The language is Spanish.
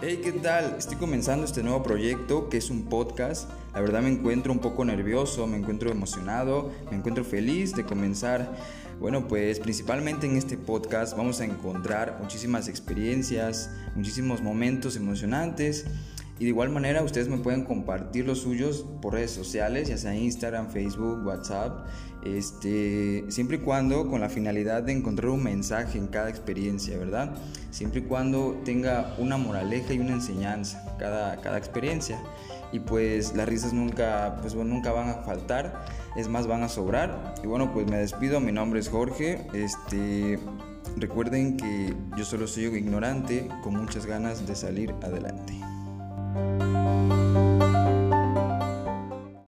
Hey, ¿qué tal? Estoy comenzando este nuevo proyecto que es un podcast. La verdad me encuentro un poco nervioso, me encuentro emocionado, me encuentro feliz de comenzar. Bueno, pues principalmente en este podcast vamos a encontrar muchísimas experiencias, muchísimos momentos emocionantes y de igual manera ustedes me pueden compartir los suyos por redes sociales, ya sea Instagram, Facebook, WhatsApp, este, siempre y cuando con la finalidad de encontrar un mensaje en cada experiencia, ¿verdad? Siempre y cuando tenga una moraleja y una enseñanza cada, cada experiencia. Y pues las risas nunca, pues, bueno, nunca van a faltar, es más, van a sobrar. Y bueno, pues me despido, mi nombre es Jorge. Este, recuerden que yo solo soy un ignorante con muchas ganas de salir adelante. you